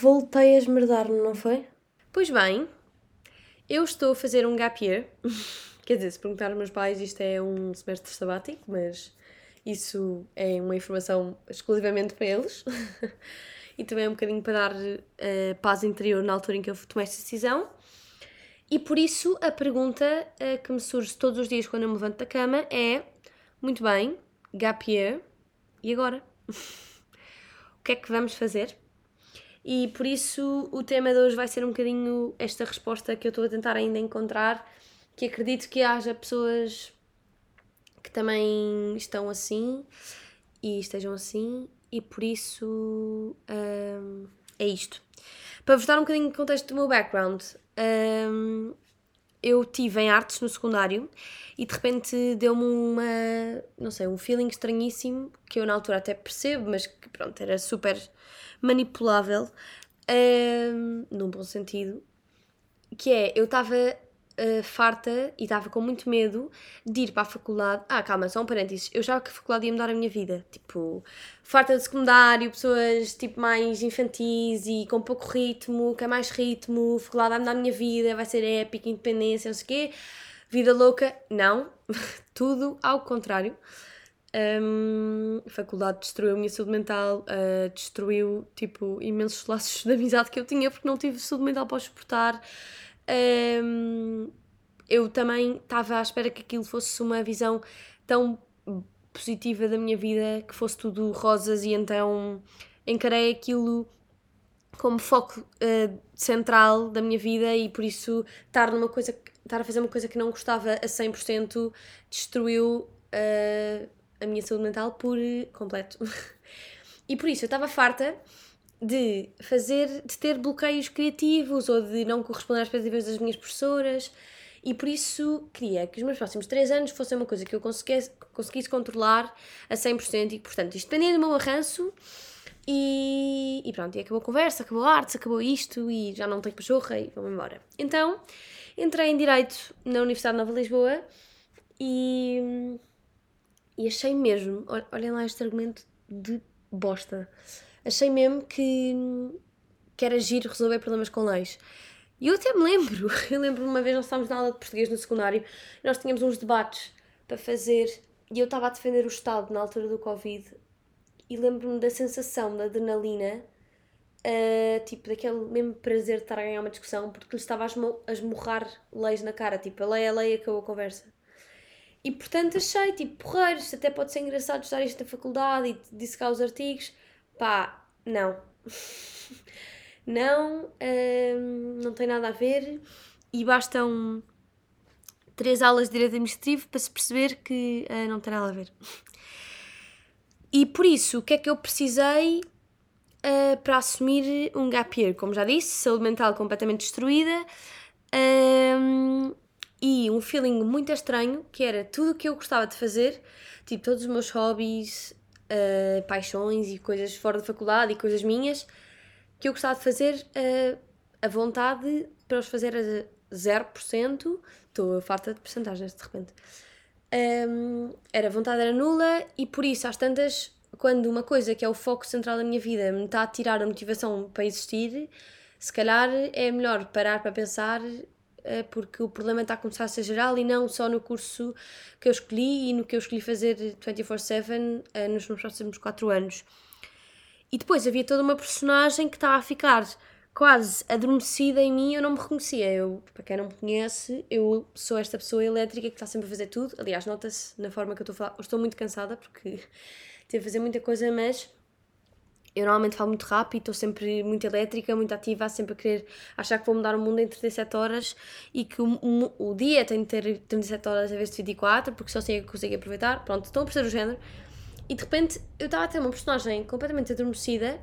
voltei a esmerdar-me, não foi? Pois bem, eu estou a fazer um gap year. Quer dizer, se perguntar aos meus pais, isto é um semestre sabático, mas isso é uma informação exclusivamente para eles. e também é um bocadinho para dar uh, paz interior na altura em que eu tomei esta decisão. E por isso a pergunta uh, que me surge todos os dias quando eu me levanto da cama é: muito bem, gap year, e agora? o que é que vamos fazer? E por isso o tema de hoje vai ser um bocadinho esta resposta que eu estou a tentar ainda encontrar, que acredito que haja pessoas que também estão assim e estejam assim, e por isso hum, é isto. Para vos dar um bocadinho de contexto do meu background, hum, eu tive em artes no secundário e de repente deu-me uma, não sei, um feeling estranhíssimo que eu na altura até percebo, mas que pronto, era super manipulável, um, num bom sentido, que é, eu estava uh, farta e estava com muito medo de ir para a faculdade. Ah, calma, só um parênteses. Eu já que a faculdade ia mudar a minha vida. Tipo, farta de secundário, pessoas tipo mais infantis e com pouco ritmo, quer mais ritmo, faculdade vai mudar a minha vida, vai ser épica, independência, não sei o quê. Vida louca, não. Tudo ao contrário. Um, a faculdade destruiu a minha saúde mental, uh, destruiu tipo imensos laços de amizade que eu tinha porque não tive saúde mental para suportar. Um, eu também estava à espera que aquilo fosse uma visão tão positiva da minha vida, que fosse tudo rosas, e então encarei aquilo como foco uh, central da minha vida e por isso estar numa coisa estar a fazer uma coisa que não gostava a 100% destruiu uh, a minha saúde mental por completo. e por isso eu estava farta de fazer, de ter bloqueios criativos ou de não corresponder às expectativas das minhas professoras e por isso queria que os meus próximos 3 anos fossem uma coisa que eu conseguisse, conseguisse controlar a 100% e portanto isto dependia do meu arranço e, e pronto, e acabou a conversa, acabou a arte, acabou isto e já não tenho pachorra e vamos embora. Então entrei em Direito na Universidade de Nova Lisboa e, e achei mesmo, olhem lá este argumento de bosta achei mesmo que, que era giro resolver problemas com leis. E eu até me lembro, eu lembro uma vez nós estávamos na aula de português no secundário, nós tínhamos uns debates para fazer e eu estava a defender o Estado na altura do Covid e lembro-me da sensação da adrenalina, uh, tipo, daquele mesmo prazer de estar a ganhar uma discussão porque lhe estava a esmurrar leis na cara, tipo, a lei é a lei, acabou a conversa. E portanto achei, tipo, porreiro, isto até pode ser engraçado estudar isto na faculdade e disse cá os artigos Pá, não. não, hum, não tem nada a ver e bastam três aulas de direito administrativo para se perceber que uh, não tem nada a ver. E por isso, o que é que eu precisei uh, para assumir um gap year? Como já disse, saúde mental completamente destruída um, e um feeling muito estranho que era tudo o que eu gostava de fazer, tipo todos os meus hobbies, uh, paixões e coisas fora da faculdade e coisas minhas que eu gostava de fazer uh, a vontade para os fazer a 0%. Estou farta de percentagens de repente. Um, era a vontade era nula e por isso, às tantas, quando uma coisa que é o foco central da minha vida me está a tirar a motivação para existir, se calhar é melhor parar para pensar eh, porque o problema está a começar a ser geral e não só no curso que eu escolhi e no que eu escolhi fazer 24-7 eh, nos próximos 4 anos. E depois havia toda uma personagem que estava a ficar quase adormecida em mim, eu não me reconhecia. Eu, para quem não me conhece, eu sou esta pessoa elétrica que está sempre a fazer tudo. Aliás, nota-se na forma que eu estou a falar. Eu estou muito cansada porque tive a fazer muita coisa, mas eu normalmente falo muito rápido, estou sempre muito elétrica, muito ativa, sempre a querer achar que vou mudar o mundo em 37 horas e que o, o, o dia tem de ter 37 horas em vez de 24, porque só assim é que consigo aproveitar. Pronto, estão a perceber o género. E de repente eu estava a ter uma personagem completamente adormecida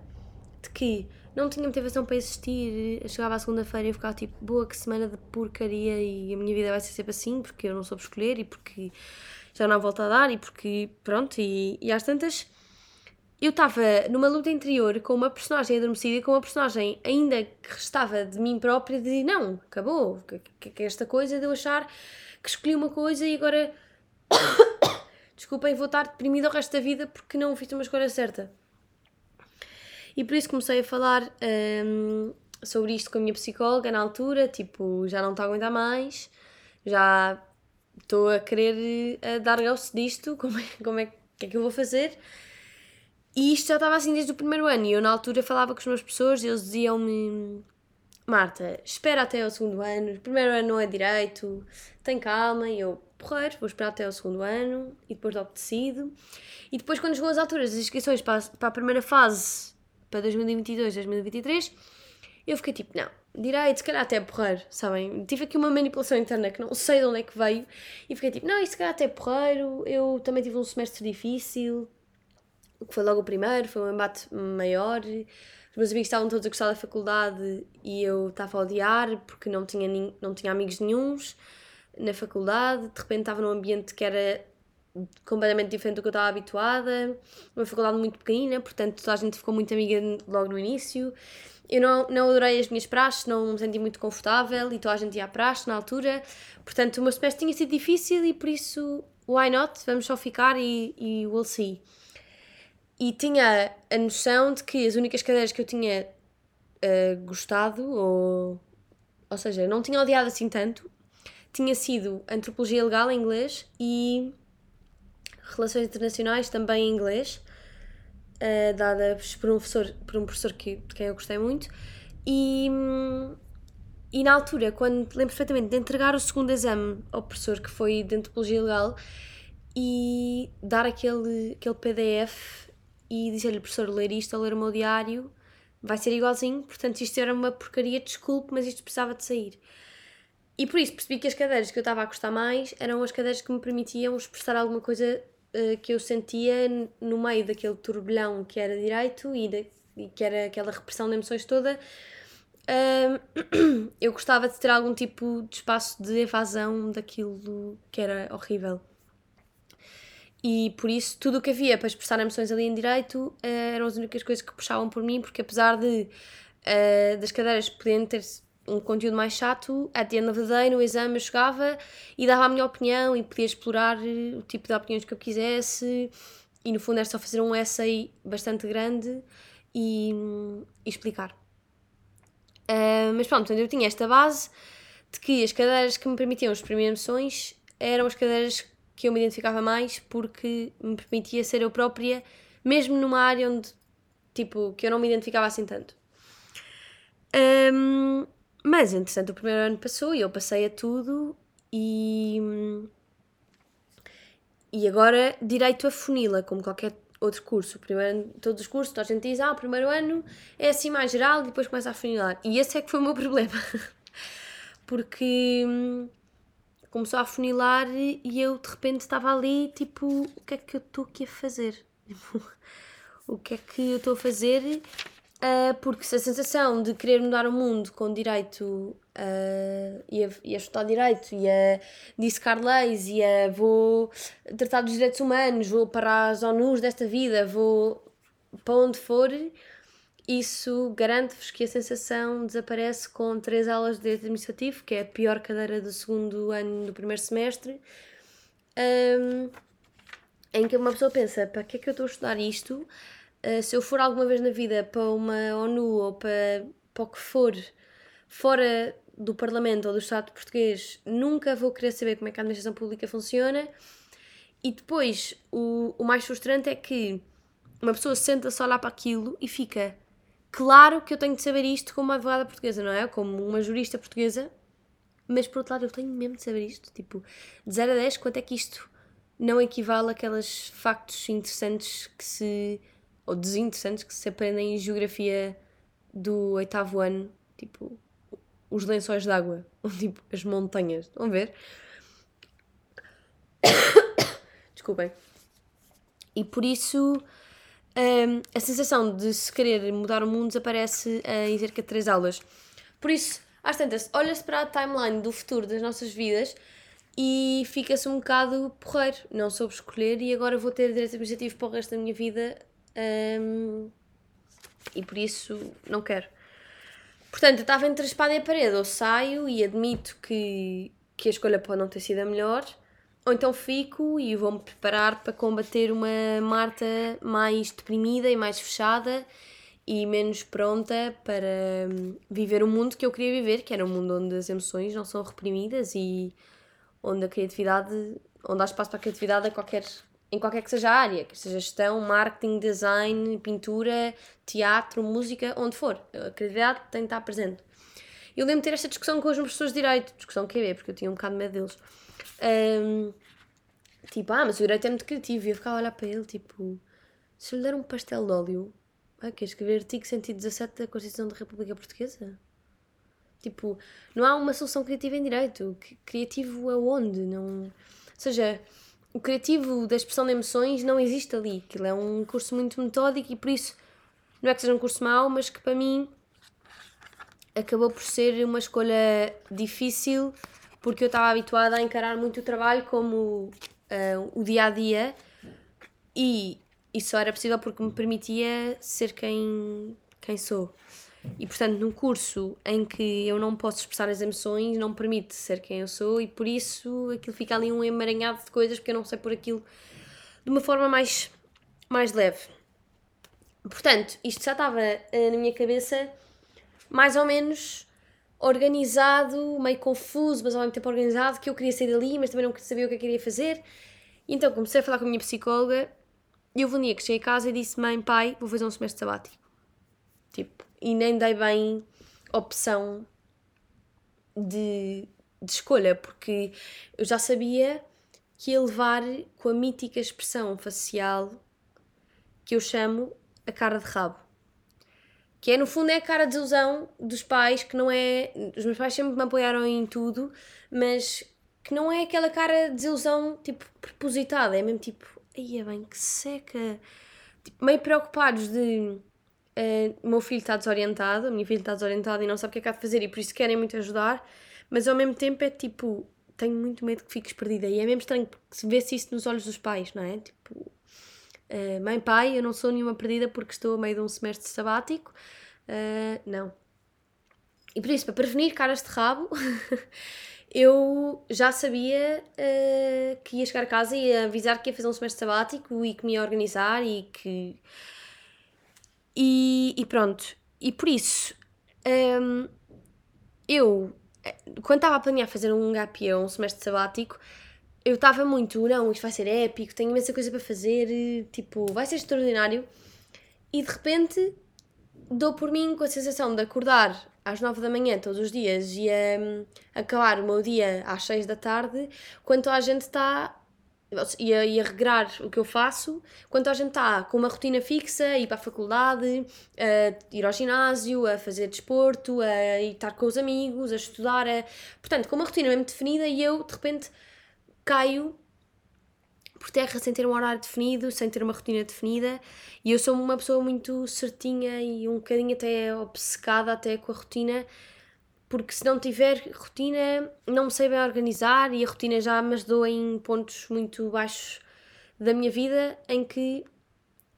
de que não tinha motivação para existir. Eu chegava à segunda-feira e ficava tipo, boa, que semana de porcaria e a minha vida vai ser sempre assim, porque eu não soube escolher e porque já não há volta a dar e porque, pronto, e, e às tantas eu estava numa luta interior com uma personagem adormecida e com uma personagem ainda que restava de mim própria de não, acabou, que, que, esta coisa de eu achar que escolhi uma coisa e agora desculpem, vou estar deprimida o resto da vida porque não fiz uma escolha certa. E por isso comecei a falar hum, sobre isto com a minha psicóloga na altura, tipo, já não estou a aguentar mais, já estou a querer a dar gosto disto, como é, como é que é que eu vou fazer? E isto já estava assim desde o primeiro ano, e eu na altura falava com os meus professores e eles diziam-me Marta, espera até ao segundo ano, o primeiro ano não é direito, tem calma, e eu, porreiro, vou esperar até ao segundo ano, e depois logo decido. E depois quando chegou as alturas das inscrições para a, para a primeira fase, para 2022, 2023, eu fiquei tipo, não, direito, se calhar até porreiro, sabem? Tive aqui uma manipulação interna que não sei de onde é que veio, e fiquei tipo, não, isto se calhar até porreiro, eu também tive um semestre difícil, que foi logo o primeiro, foi um embate maior, os meus amigos estavam todos a gostar da faculdade e eu estava a odiar porque não tinha, não tinha amigos nenhums na faculdade, de repente estava num ambiente que era completamente diferente do que eu estava habituada, uma faculdade muito pequenina, portanto toda a gente ficou muito amiga logo no início. Eu não, não adorei as minhas praxes, não me senti muito confortável e toda a gente ia à praxe na altura, portanto o meu semestre tinha sido difícil e por isso, why not? Vamos só ficar e, e we'll see e tinha a noção de que as únicas cadeiras que eu tinha uh, gostado, ou, ou seja, não tinha odiado assim tanto, tinha sido Antropologia Legal em inglês e Relações Internacionais também em inglês, uh, dadas por um professor, por um professor que, de quem eu gostei muito. E, e na altura, quando lembro perfeitamente de entregar o segundo exame ao professor, que foi de Antropologia Legal, e dar aquele, aquele PDF e dizer-lhe, professor, ler isto ou ler o meu diário vai ser igualzinho, portanto isto era uma porcaria, desculpe, mas isto precisava de sair. E por isso percebi que as cadeiras que eu estava a gostar mais eram as cadeiras que me permitiam expressar alguma coisa uh, que eu sentia no meio daquele turbilhão que era direito e, de, e que era aquela repressão de emoções toda. Eu gostava de ter algum tipo de espaço de evasão daquilo que era horrível e por isso tudo o que havia para expressar emoções ali em direito uh, eram as únicas coisas que puxavam por mim, porque apesar de uh, das cadeiras poderem ter um conteúdo mais chato, at the end of the day, no exame eu chegava e dava a minha opinião e podia explorar o tipo de opiniões que eu quisesse e no fundo era só fazer um essay bastante grande e, e explicar. Uh, mas pronto, eu tinha esta base de que as cadeiras que me permitiam exprimir emoções eram as cadeiras que eu me identificava mais porque me permitia ser eu própria, mesmo numa área onde, tipo, que eu não me identificava assim tanto. Um, mas, entretanto, o primeiro ano passou e eu passei a tudo e... E agora, direito a funila, como qualquer outro curso. Primeiro todos os cursos, toda a gente diz, ah, o primeiro ano é assim mais geral e depois começa a funilar. E esse é que foi o meu problema. Porque começou a funilar e eu de repente estava ali, tipo, o que é que eu estou aqui a fazer? Tipo, o que é que eu estou a fazer? Uh, porque se a sensação de querer mudar o mundo com direito uh, e, a, estudar direito e a dissecar leis e a vou tratar dos direitos humanos, vou para as ONUs desta vida, vou para onde for, isso garante-vos que a sensação desaparece com três aulas de direito administrativo, que é a pior cadeira do segundo ano do primeiro semestre, um, em que uma pessoa pensa: para que é que eu estou a estudar isto? Uh, se eu for alguma vez na vida para uma ONU ou para, para o que for, fora do Parlamento ou do Estado português, nunca vou querer saber como é que a administração pública funciona. E depois, o, o mais frustrante é que uma pessoa senta-se a olhar para aquilo e fica Claro que eu tenho de saber isto como uma advogada portuguesa, não é? Como uma jurista portuguesa, mas por outro lado eu tenho mesmo de saber isto. Tipo, de 0 a 10, quanto é que isto não equivale àqueles factos interessantes que se. ou desinteressantes que se aprendem em geografia do oitavo ano? Tipo, os lençóis d'água, ou tipo, as montanhas. Vão ver? Desculpem. E por isso um, a sensação de se querer mudar o mundo desaparece uh, em cerca de 3 aulas. Por isso, às tantas, olha-se para a timeline do futuro das nossas vidas e fica-se um bocado porreiro. Não soube escolher e agora vou ter direito administrativo para o resto da minha vida um, e por isso não quero. Portanto, eu estava entre a espada e a parede. Ou saio e admito que, que a escolha pode não ter sido a melhor ou então fico e vou-me preparar para combater uma Marta mais deprimida e mais fechada e menos pronta para hum, viver o mundo que eu queria viver, que era um mundo onde as emoções não são reprimidas e onde a criatividade, onde há espaço para a criatividade a qualquer, em qualquer que seja a área, que seja gestão, marketing, design, pintura, teatro, música, onde for. A criatividade tem de estar presente. Eu lembro de ter esta discussão com os meus professores de Direito, discussão que é porque eu tinha um bocado de medo deles. Um, tipo, ah, mas o Direito é muito criativo. E eu ficava a olhar para ele, tipo, se eu lhe der um pastel de óleo, ah, quer escrever artigo 117 da Constituição da República Portuguesa? Tipo, não há uma solução criativa em direito. Criativo aonde? Não... Ou seja, o criativo da expressão de emoções não existe ali. Aquilo é um curso muito metódico e por isso não é que seja um curso mau, mas que para mim acabou por ser uma escolha difícil porque eu estava habituada a encarar muito o trabalho como uh, o dia a dia e isso só era possível porque me permitia ser quem, quem sou. E portanto, num curso em que eu não posso expressar as emoções, não me permite ser quem eu sou e por isso aquilo fica ali um emaranhado de coisas porque eu não sei por aquilo de uma forma mais, mais leve. Portanto, isto já estava uh, na minha cabeça mais ou menos organizado, meio confuso, mas ao mesmo tempo organizado, que eu queria sair dali, mas também não sabia o que eu queria fazer. Então comecei a falar com a minha psicóloga e eu um que cheguei a casa e disse: Mãe, pai, vou fazer um semestre sabático. Tipo, e nem dei bem opção de, de escolha, porque eu já sabia que ia levar com a mítica expressão facial que eu chamo a cara de rabo. Que é, no fundo, é a cara de ilusão dos pais, que não é. Os meus pais sempre me apoiaram em tudo, mas que não é aquela cara de desilusão, tipo, propositada. É mesmo tipo, aí é bem, que seca. Tipo, meio preocupados de. Uh, meu filho está desorientado, a minha filha está desorientada e não sabe o que é que há de fazer e por isso querem muito ajudar, mas ao mesmo tempo é tipo, tenho muito medo que fiques perdida. E é mesmo estranho porque se vê-se isso nos olhos dos pais, não é? Tipo, Uh, mãe, pai, eu não sou nenhuma perdida porque estou a meio de um semestre sabático. Uh, não. E por isso, para prevenir caras de rabo, eu já sabia uh, que ia chegar a casa e ia avisar que ia fazer um semestre sabático e que me ia organizar e que. E, e pronto. E por isso, um, eu, quando estava a planear fazer um gap year, um semestre sabático, eu estava muito, não, isto vai ser épico, tenho imensa coisa para fazer, tipo, vai ser extraordinário. E de repente dou por mim com a sensação de acordar às nove da manhã todos os dias e um, acabar o meu dia às seis da tarde, quando a gente está e a, e a regrar o que eu faço, quando a gente está com uma rotina fixa, ir para a faculdade, a ir ao ginásio, a fazer desporto, a estar com os amigos, a estudar, a... portanto, com uma rotina mesmo definida e eu de repente caio por terra sem ter um horário definido, sem ter uma rotina definida, e eu sou uma pessoa muito certinha e um bocadinho até obcecada até com a rotina, porque se não tiver rotina, não me sei bem organizar e a rotina já me ajudou em pontos muito baixos da minha vida em que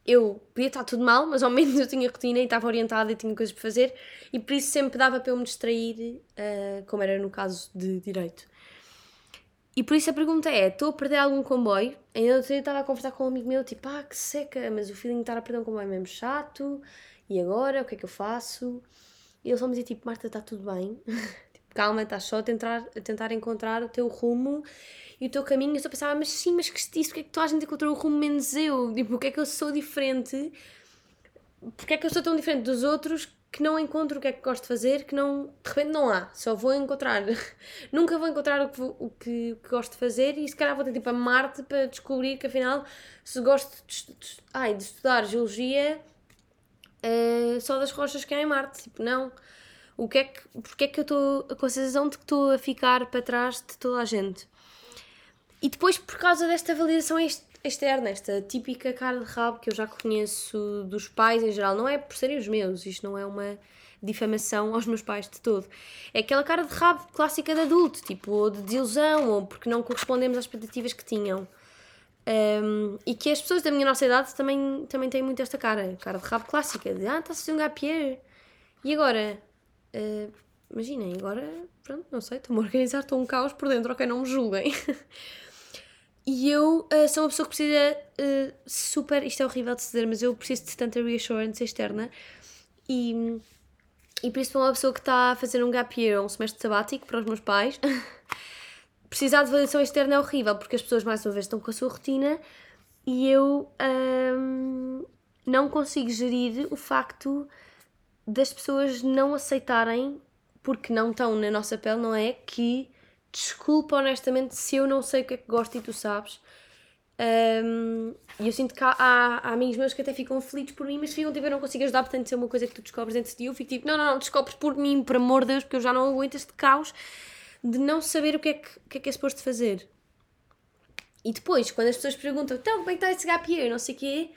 eu podia estar tudo mal, mas ao menos eu tinha rotina e estava orientada e tinha coisas para fazer, e por isso sempre dava para eu me distrair, uh, como era no caso de direito. E por isso a pergunta é: estou a perder algum comboio? Ainda outro dia estava a conversar com um amigo meu, tipo, ah, que seca, mas o feeling de estar a perder um comboio é mesmo chato, e agora? O que é que eu faço? E ele só me dizia, tipo, Marta, está tudo bem, tipo, calma, estás só a tentar, a tentar encontrar o teu rumo e o teu caminho. Eu só pensava, mas sim, mas que isso, porque é que toda a gente encontrou o rumo menos eu? Tipo, porque é que eu sou diferente? Porque é que eu sou tão diferente dos outros que não encontro o que é que gosto de fazer, que não, de repente não há, só vou encontrar, nunca vou encontrar o que, o, que, o que gosto de fazer e se calhar vou ter tipo a Marte para descobrir que afinal se gosto de, de, ai, de estudar geologia uh, só das rochas que há em Marte, tipo não, o que é que, porque é que eu estou com a sensação de que estou a ficar para trás de toda a gente. E depois por causa desta validação externa, esta típica cara de rabo que eu já conheço dos pais em geral, não é por serem os meus, isto não é uma difamação aos meus pais de todo. É aquela cara de rabo clássica de adulto, tipo, ou de desilusão, ou porque não correspondemos às expectativas que tinham. Um, e que as pessoas da minha nossa idade também, também têm muito esta cara, cara de rabo clássica, de ah, está-se a fazer um gapier. E agora? Uh, imaginem, agora, pronto, não sei, estou-me a organizar, estou um caos por dentro, ok, não me julguem. E eu uh, sou uma pessoa que precisa uh, super. Isto é horrível de dizer, mas eu preciso de tanta reassurance externa E, e por isso, para uma pessoa que está a fazer um gap year um semestre sabático para os meus pais, precisar de validação externa é horrível, porque as pessoas, mais uma vez, estão com a sua rotina e eu hum, não consigo gerir o facto das pessoas não aceitarem, porque não estão na nossa pele, não é? Que desculpa honestamente se eu não sei o que é que gosto e tu sabes. Um, e eu sinto que há, há, há, amigos meus que até ficam felizes por mim, mas ficam tipo, eu não consigo ajudar, portanto, se é uma coisa que tu descobres dentro de eu fico tipo, não, não, não, descobres por mim, por amor de Deus, porque eu já não aguento este caos de não saber o que é que, que, é, que é suposto fazer. E depois, quando as pessoas perguntam, então, como é que está esse gap year, não sei o quê,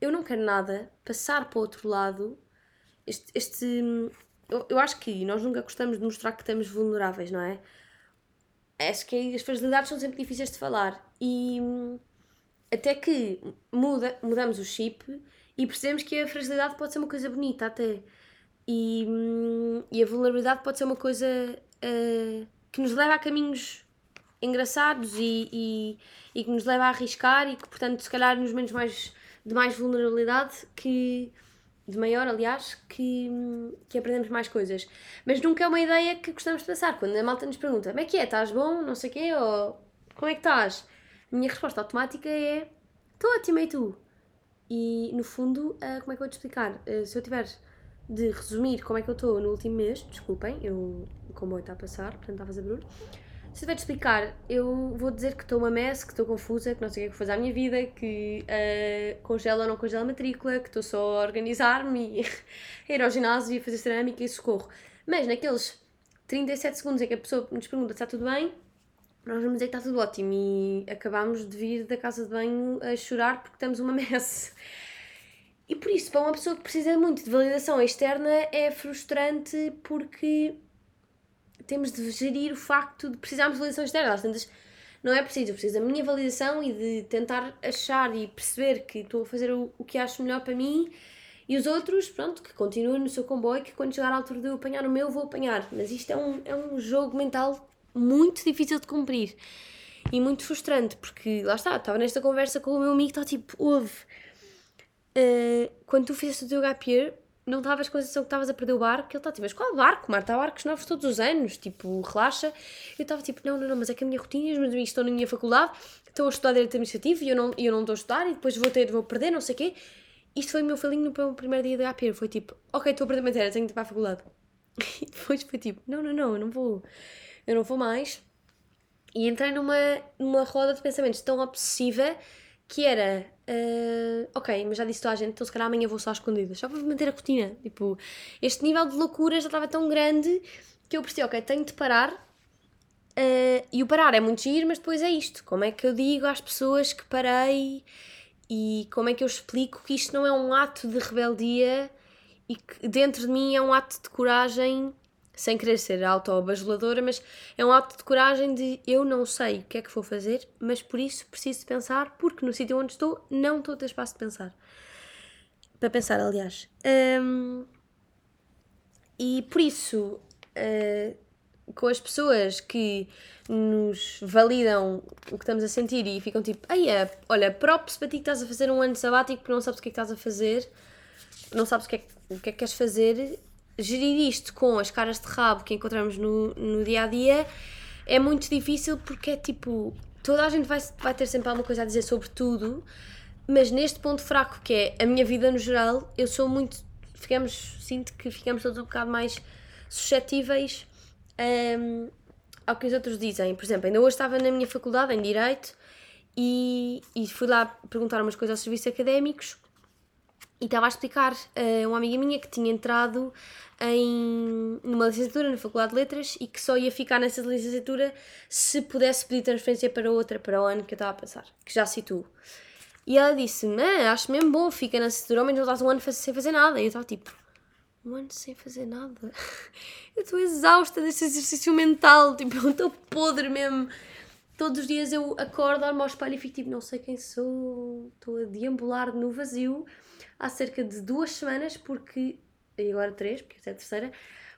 eu não quero nada passar para o outro lado. Este, este eu, eu acho que nós nunca gostamos de mostrar que estamos vulneráveis, não é? Acho que as fragilidades são sempre difíceis de falar. E até que muda, mudamos o chip e percebemos que a fragilidade pode ser uma coisa bonita até. E, e a vulnerabilidade pode ser uma coisa uh, que nos leva a caminhos engraçados e, e, e, que nos leva a arriscar e que, portanto, se calhar nos momentos mais, de mais vulnerabilidade que de maior, aliás, que, que aprendemos mais coisas. Mas nunca é uma ideia que gostamos de passar. Quando a malta nos pergunta como é que é, estás bom, não sei o quê, ou como é que estás? A minha resposta automática é estou ótima e tu? E no fundo, uh, como é que eu vou te explicar? Uh, se eu tiver de resumir como é que eu estou no último mês, desculpem, eu, o comboio está a passar, portanto está a fazer barulho. Se tiver de explicar, eu vou dizer que estou uma mess, que estou confusa, que não sei o que é que fazer à minha vida, que uh, congela ou não congela a matrícula, que estou só a organizar-me e a ir ao ginásio e a fazer cerâmica e socorro. Mas naqueles 37 segundos em que a pessoa nos pergunta se está tudo bem, nós vamos dizer que está tudo ótimo e acabámos de vir da casa de banho a chorar porque estamos uma messe. E por isso, para uma pessoa que precisa muito de validação externa, é frustrante porque temos de gerir o facto de precisarmos de validação externa. Às não é preciso, eu preciso da minha validação e de tentar achar e perceber que estou a fazer o, o que acho melhor para mim e os outros, pronto, que continuem no seu comboio, que quando chegar à altura de eu apanhar o meu, vou apanhar. Mas isto é um, é um jogo mental muito difícil de cumprir e muito frustrante, porque lá está, estava nesta conversa com o meu amigo, está tipo, ouve, uh, quando tu fizeste o teu gap year, não estavas com a sensação que estavas a perder o barco? Ele está tipo, mas qual barco, Marta? Há barcos novos todos os anos, tipo, relaxa. Eu estava tipo, não, não, não, mas é que a minha rotina, os meus amigos estão na minha faculdade, estão a estudar direito administrativo e eu não, eu não estou a estudar e depois vou ter, vou perder, não sei o quê. Isto foi o meu feeling no primeiro dia gap year, foi tipo, ok, estou a perder matéria, tenho de ir para a faculdade. E depois foi tipo, não, não, não, eu não vou, eu não vou mais. E entrei numa, numa roda de pensamentos tão obsessiva que era, uh, ok, mas já disse toda a gente, então se calhar amanhã vou só às escondidas, só para manter a rotina. Tipo, este nível de loucura já estava tão grande que eu percebi, ok, tenho de parar. Uh, e o parar é muito giro, mas depois é isto. Como é que eu digo às pessoas que parei e como é que eu explico que isto não é um ato de rebeldia e que dentro de mim é um ato de coragem sem querer ser autoabajuladora, mas é um ato de coragem de eu não sei o que é que vou fazer, mas por isso preciso pensar, porque no sítio onde estou não estou a ter espaço de pensar. Para pensar, aliás. Um, e por isso, uh, com as pessoas que nos validam o que estamos a sentir e ficam tipo, Eia, olha, props para ti que estás a fazer um ano sabático porque não sabes o que é que estás a fazer, não sabes o que é, o que, é que queres fazer, gerir isto com as caras de rabo que encontramos no, no dia a dia é muito difícil porque é tipo. Toda a gente vai, vai ter sempre alguma coisa a dizer sobre tudo, mas neste ponto fraco que é a minha vida no geral, eu sou muito. Ficamos, sinto que ficamos todos um bocado mais suscetíveis um, ao que os outros dizem. Por exemplo, ainda hoje estava na minha faculdade, em Direito, e, e fui lá perguntar umas coisas aos serviços académicos e estava a explicar uh, uma amiga minha que tinha entrado em numa licenciatura na Faculdade de Letras e que só ia ficar nessa licenciatura se pudesse pedir transferência para outra, para o ano que eu estava a pensar, que já situo. E ela disse: acho mesmo bom, fica na licenciatura, ao menos não estás um ano sem fazer nada. E eu estava tipo: Um ano sem fazer nada? eu estou exausta desse exercício mental, tipo, eu estou podre mesmo. Todos os dias eu acordo, olho ao espelho e fico tipo: Não sei quem sou, estou a deambular no vazio há cerca de duas semanas, porque. e agora três, porque esta é a terceira,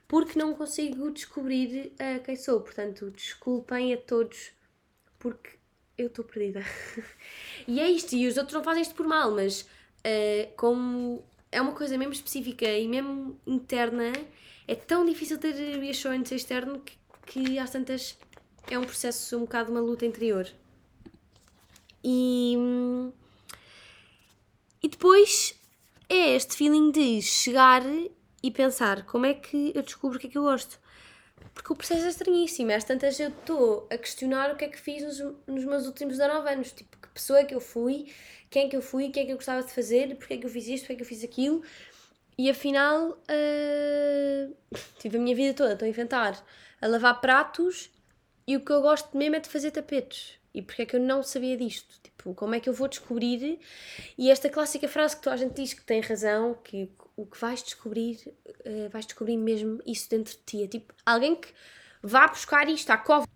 porque não consigo descobrir uh, quem sou. Portanto, desculpem a todos, porque eu estou perdida. e é isto, e os outros não fazem isto por mal, mas uh, como é uma coisa mesmo específica e mesmo interna, é tão difícil ter reassurance externo que, que às tantas é um processo um bocado uma luta interior. E, e depois é este feeling de chegar e pensar como é que eu descubro o que é que eu gosto. Porque o processo é estranhíssimo. Às tantas eu estou a questionar o que é que fiz nos, nos meus últimos 19 anos. Tipo, que pessoa é que eu fui, quem é que eu fui, o que é que eu gostava de fazer, porque é que eu fiz isto, porque é que eu fiz aquilo. E afinal, uh, tive a minha vida toda, estou a inventar, a lavar pratos e o que eu gosto mesmo é de fazer tapetes. E porque é que eu não sabia disto? Tipo, como é que eu vou descobrir? E esta clássica frase que toda a gente diz que tem razão, que o que vais descobrir, uh, vais descobrir mesmo isso dentro de ti. É tipo, alguém que vá buscar isto à cova.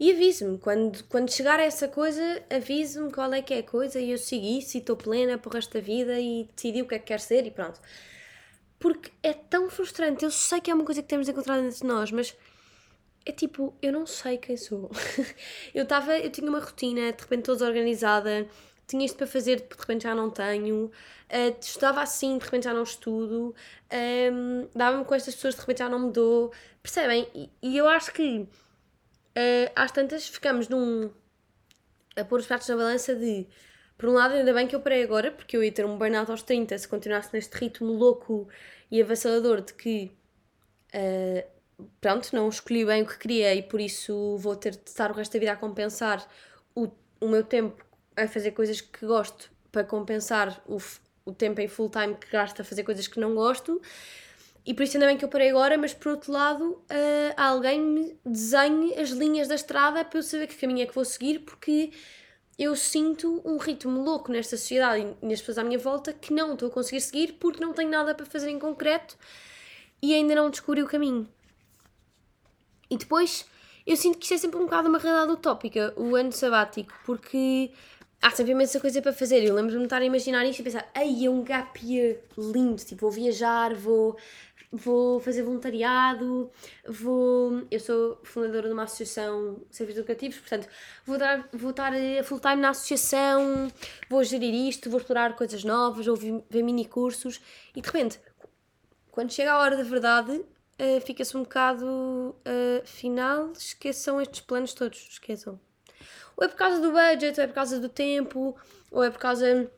E avise-me, quando, quando chegar a essa coisa, avise-me qual é que é a coisa e eu segui isso e estou plena para o resto da vida e decidi o que é que quero ser e pronto. Porque é tão frustrante, eu sei que é uma coisa que temos encontrado entre nós, mas é tipo, eu não sei quem sou. eu estava, eu tinha uma rotina, de repente toda organizada, tinha isto para fazer, de repente já não tenho, uh, estudava assim, de repente já não estudo, um, dava-me com estas pessoas, de repente já não me dou, percebem? E, e eu acho que uh, às tantas ficamos num. a pôr os pratos na balança de. Por um lado, ainda bem que eu parei agora, porque eu ia ter um burnout aos 30 se continuasse neste ritmo louco e avassalador de que. Uh, pronto, não escolhi bem o que queria e por isso vou ter de estar o resto da vida a compensar o, o meu tempo a fazer coisas que gosto para compensar o, o tempo em full time que gasto a fazer coisas que não gosto. E por isso ainda bem que eu parei agora, mas por outro lado, uh, alguém me desenhe as linhas da estrada para eu saber que caminho é que vou seguir, porque eu sinto um ritmo louco nesta sociedade e nas pessoas à minha volta que não estou a conseguir seguir porque não tenho nada para fazer em concreto e ainda não descobri o caminho. E depois eu sinto que isto é sempre um bocado uma realidade utópica, o ano sabático, porque há sempre imensa coisa para fazer. Eu lembro-me de estar a imaginar isto e pensar, ei, é um gap year lindo, tipo, vou viajar, vou, vou fazer voluntariado, vou... Eu sou fundadora de uma associação de serviços educativos, portanto, vou, dar, vou estar a full time na associação, vou gerir isto, vou explorar coisas novas, vou ver mini cursos e de repente, quando chega a hora da verdade, uh, fica-se um bocado uh, final, esqueçam estes planos todos, esqueçam. Ou é por causa do budget, ou é por causa do tempo, ou é por causa.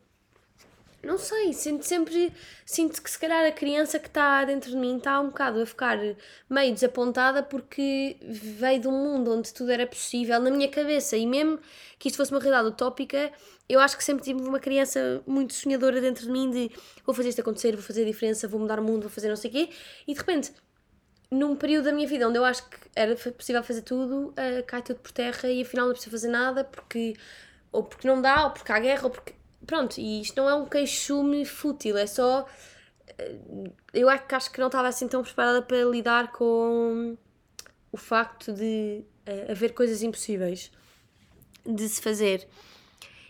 Não sei, sinto sempre. Sinto que se calhar a criança que está dentro de mim está um bocado a ficar meio desapontada porque veio de um mundo onde tudo era possível na minha cabeça e mesmo que isto fosse uma realidade utópica, eu acho que sempre tive uma criança muito sonhadora dentro de mim de vou fazer isto acontecer, vou fazer a diferença, vou mudar o mundo, vou fazer não sei o quê, e de repente num período da minha vida onde eu acho que era possível fazer tudo, uh, cai tudo por terra e afinal não é preciso fazer nada porque ou porque não dá, ou porque há guerra, ou porque. Pronto, e isto não é um queixume fútil, é só. Uh, eu acho que não estava assim tão preparada para lidar com o facto de uh, haver coisas impossíveis de se fazer.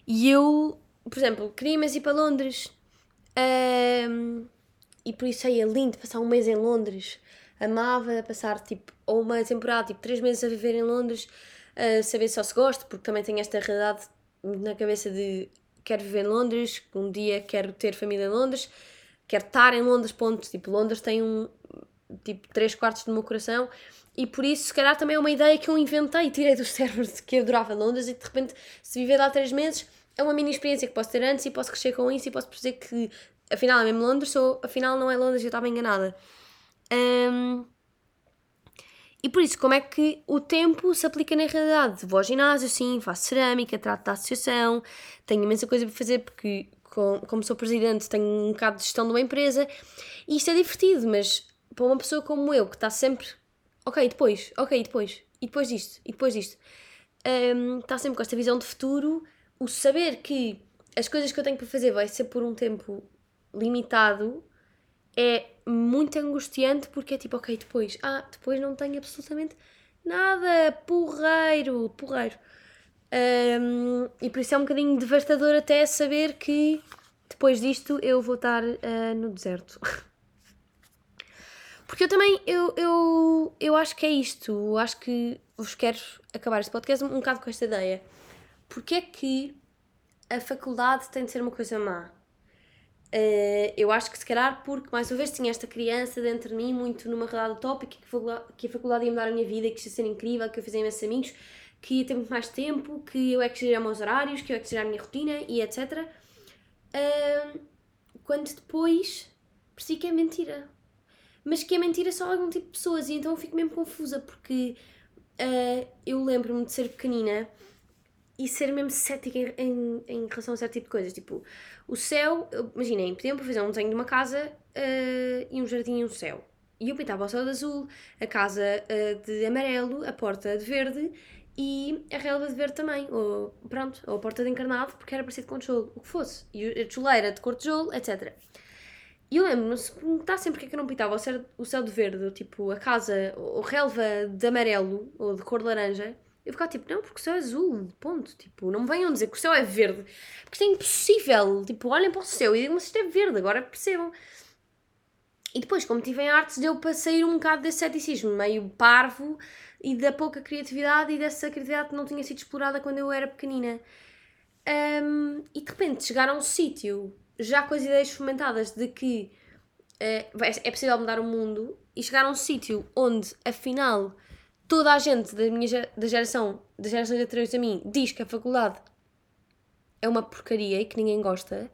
E eu, por exemplo, queria ir para Londres. Um, e por isso aí é lindo passar um mês em Londres amava passar tipo uma temporada, tipo três meses a viver em Londres, a saber só se gosto, porque também tenho esta realidade na cabeça de quero viver em Londres, um dia quero ter família em Londres, quero estar em Londres, ponto. Tipo, Londres tem um tipo três quartos do meu coração e por isso se calhar também é uma ideia que eu inventei, tirei do cérebro de que eu adorava Londres e de repente se viver lá três meses é uma mini experiência que posso ter antes e posso crescer com isso e posso perceber que afinal é mesmo Londres ou afinal não é Londres e eu estava enganada. Um, e por isso, como é que o tempo se aplica na realidade? Vou ao ginásio, sim, faço cerâmica, trato da associação, tenho imensa coisa para fazer porque, como sou presidente, tenho um bocado de gestão de uma empresa e isto é divertido, mas para uma pessoa como eu, que está sempre, ok, depois, ok, depois, e depois disto, e depois disto, um, está sempre com esta visão de futuro, o saber que as coisas que eu tenho para fazer vai ser por um tempo limitado é muito angustiante porque é tipo, ok, depois, ah, depois não tenho absolutamente nada, porreiro, porreiro. Um, e por isso é um bocadinho devastador até saber que depois disto eu vou estar uh, no deserto. Porque eu também, eu, eu, eu acho que é isto, eu acho que vos quero acabar este podcast um, um bocado com esta ideia. Porque é que a faculdade tem de ser uma coisa má? Uh, eu acho que se calhar porque, mais uma vez, tinha esta criança dentro de mim, muito numa realidade utópica, que que a faculdade ia mudar a minha vida, que ia ser incrível, que eu fizia imensos amigos, que ia ter muito mais tempo, que eu é que meus horários, que eu é que a minha rotina e etc. Uh, quando depois percebi que é mentira. Mas que é mentira só algum tipo de pessoas, e então eu fico mesmo confusa, porque uh, eu lembro-me de ser pequenina e ser mesmo cética em, em, em, relação a certo tipo de coisas. Tipo, o céu, imaginem, pediam para fazer um desenho de uma casa uh, e um jardim e um céu. E eu pintava o céu de azul, a casa uh, de amarelo, a porta de verde e a relva de verde também, ou pronto, ou a porta de encarnado, porque era parecido com tijolo, o que fosse. E a tijoleira de cor de tijolo, etc. E eu lembro-me, se perguntar sempre porque é que eu não pintava o céu, o céu de verde, tipo a casa, ou relva de amarelo, ou de cor de laranja, eu ficava tipo, não, porque o céu é azul, ponto. Tipo, não me venham dizer que o céu é verde. Porque isto é impossível. Tipo, olhem para o céu e digam se isto é verde, agora percebam. E depois, como tive em artes, deu para sair um bocado desse ceticismo, meio parvo e da pouca criatividade e dessa criatividade que não tinha sido explorada quando eu era pequenina. Um, e de repente chegar a um sítio, já com as ideias fomentadas de que uh, é possível mudar o mundo, e chegar a um sítio onde, afinal, toda a gente da minha da geração, das gerações anteriores a mim, diz que a faculdade é uma porcaria e que ninguém gosta.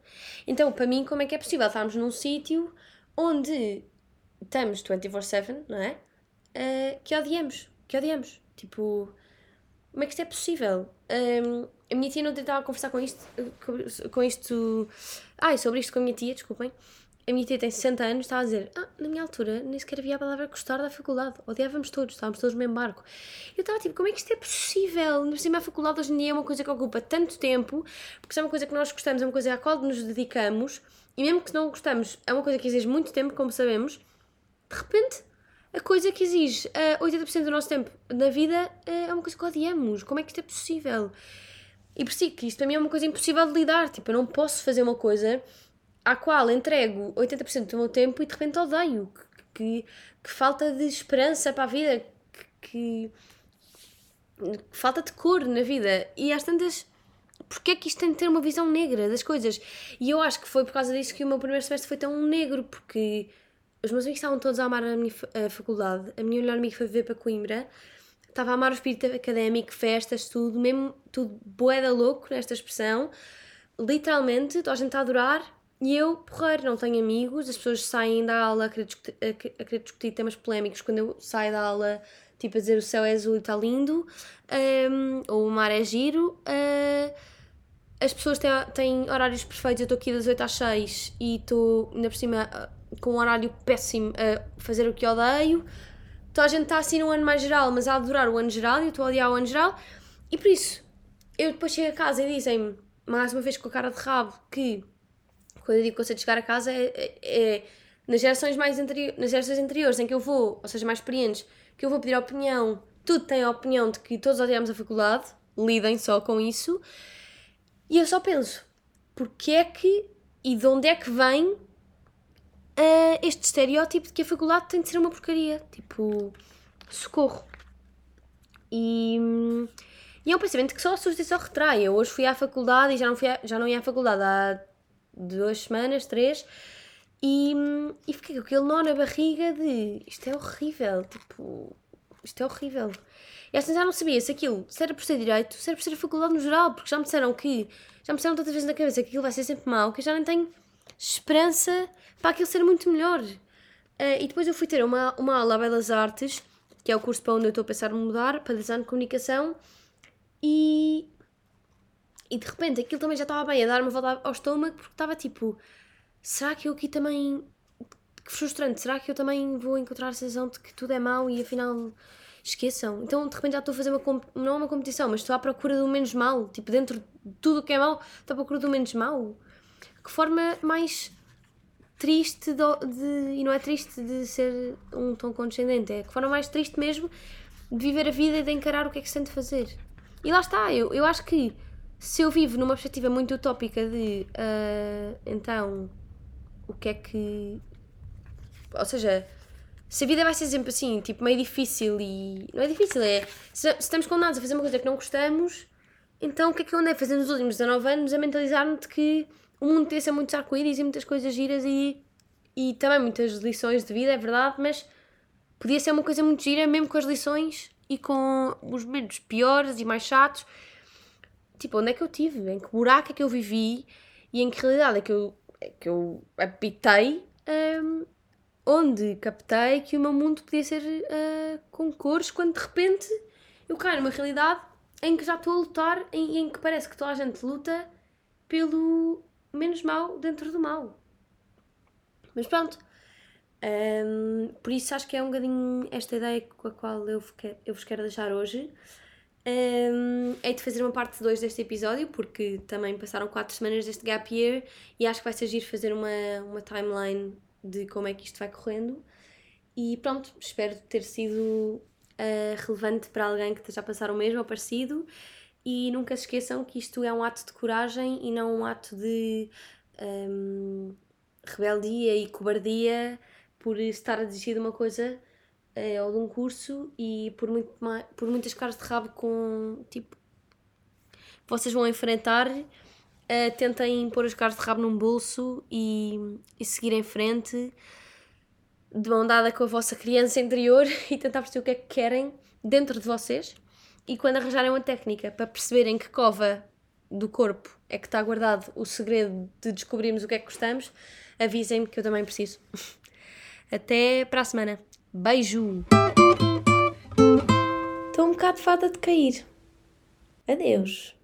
Então, para mim, como é que é possível estarmos num sítio onde estamos 24-7, não é? Uh, que odiamos, que odiamos. Tipo, como é que isto é possível? Um, a minha tia não tentava conversar com isto, com, com isto. Ai, sobre isto com a minha tia, desculpem a minha tia tem 60 anos, estava a dizer: Ah, na minha altura nem sequer havia a palavra gostar da faculdade, odiávamos todos, estávamos todos no mesmo barco. Eu estava tipo: Como é que isto é possível? Por cima, a faculdade hoje em dia é uma coisa que ocupa tanto tempo, porque é uma coisa que nós gostamos, é uma coisa à qual nos dedicamos, e mesmo que não gostamos, é uma coisa que exige muito tempo, como sabemos, de repente. A coisa que exige uh, eh, 80% do nosso tempo na vida uh, é uma coisa que odiamos. Como é que isto é possível? E por si que isto para mim é uma coisa impossível de lidar. Tipo, eu não posso fazer uma coisa à qual entrego 80% do meu tempo e de repente odeio. Que, que, falta de esperança para a vida, que, que, falta de cor na vida. E às tantas, porque é que isto tem de ter uma visão negra das coisas? E eu acho que foi por causa disso que o meu primeiro semestre foi tão negro, porque os meus amigos estavam todos a amar a minha a faculdade. A minha melhor amiga foi viver para Coimbra. Estava a amar o espírito académico, festas, tudo, mesmo tudo boeda louco nesta expressão. Literalmente, a gente a adorar e eu, porreiro, não tenho amigos, as pessoas saem da aula a querer, discutir, a querer discutir temas polémicos quando eu saio da aula, tipo a dizer o céu é azul e está lindo, um, ou o mar é giro. Uh, as pessoas têm, têm horários perfeitos, eu estou aqui das 8 às 6 e estou, ainda por cima, uh, com um horário péssimo a fazer o que odeio. Então a gente está assim no ano mais geral, mas a adorar o ano geral e eu estou a odiar o ano geral. E por isso, eu depois chego a casa e dizem-me, mais uma vez com a cara de rabo, que quando eu digo conceito de chegar a casa, é, é, é nas gerações mais anteriores, nas gerações anteriores em que eu vou, ou seja, mais experientes, que eu vou pedir opinião, tudo tem a opinião de que todos odiamos a faculdade, lidem só com isso, e eu só penso, porque é que e de onde é que vem uh, este estereótipo de que a faculdade tem de ser uma porcaria? Tipo, socorro. E, e é um pensamento que só assusta e só retrai. Eu hoje fui à faculdade e já não, fui a, já não ia à faculdade há duas semanas, três, e, e fiquei com aquele nó na barriga de isto é horrível, tipo, isto é horrível. E assim já não sabia se aquilo se era por ser direito, se era por ser faculdade no geral, porque já me disseram que, já me disseram tantas vezes na cabeça que aquilo vai ser sempre mau, que eu já nem tenho esperança para aquilo ser muito melhor. Uh, e depois eu fui ter uma, uma aula a Belas Artes, que é o curso para onde eu estou a pensar mudar, para design de comunicação, e e de repente aquilo também já estava bem a dar uma volta ao estômago porque estava tipo: será que eu aqui também. Que frustrante, será que eu também vou encontrar a sensação de que tudo é mau e afinal esqueçam? Então de repente já estou a fazer uma. não é uma competição, mas estou à procura do menos mal. Tipo, dentro de tudo o que é mau, estou à procura do menos mal. Que forma mais triste de, de, e não é triste de ser um tom condescendente, é que forma mais triste mesmo de viver a vida e de encarar o que é que se de fazer. E lá está, eu, eu acho que se eu vivo numa perspectiva muito utópica de uh, então o que é que. Ou seja, se a vida vai ser sempre assim, tipo, meio difícil e. Não é difícil, é. Se, estamos condenados a fazer uma coisa que não gostamos, então o que é que eu andei a fazer nos últimos 19 anos a mentalizar-me de que o mundo podia ser muitos arco-íris e muitas coisas giras e, e também muitas lições de vida, é verdade, mas podia ser uma coisa muito gira, mesmo com as lições e com os momentos piores e mais chatos. Tipo, onde é que eu tive? Em que buraco é que eu vivi? E em que realidade é que eu, é que eu habitei? Um, onde captei que o meu mundo podia ser uh, com cores, quando de repente eu caio numa realidade em que já estou a lutar, em, em que parece que toda a gente luta pelo menos mal dentro do mal. Mas pronto. Um, por isso acho que é um bocadinho esta ideia com a qual eu, eu vos quero deixar hoje. Um, é de fazer uma parte 2 deste episódio, porque também passaram 4 semanas deste gap year e acho que vai ser giro fazer uma, uma timeline de como é que isto vai correndo. E pronto, espero ter sido uh, relevante para alguém que esteja a passar o mesmo ou parecido. E nunca se esqueçam que isto é um ato de coragem e não um ato de um, rebeldia e cobardia por estar a desistir de uma coisa uh, ou de um curso e por, muito por muitas caras de rabo com tipo vocês vão enfrentar uh, tentem pôr as caras de rabo num bolso e, e seguir em frente de mão dada com a vossa criança interior e tentar perceber o que é que querem dentro de vocês e quando arranjarem uma técnica para perceberem que cova do corpo é que está guardado o segredo de descobrirmos o que é que gostamos, avisem-me que eu também preciso. Até para a semana. Beijo! Estou um bocado fada de cair. Adeus.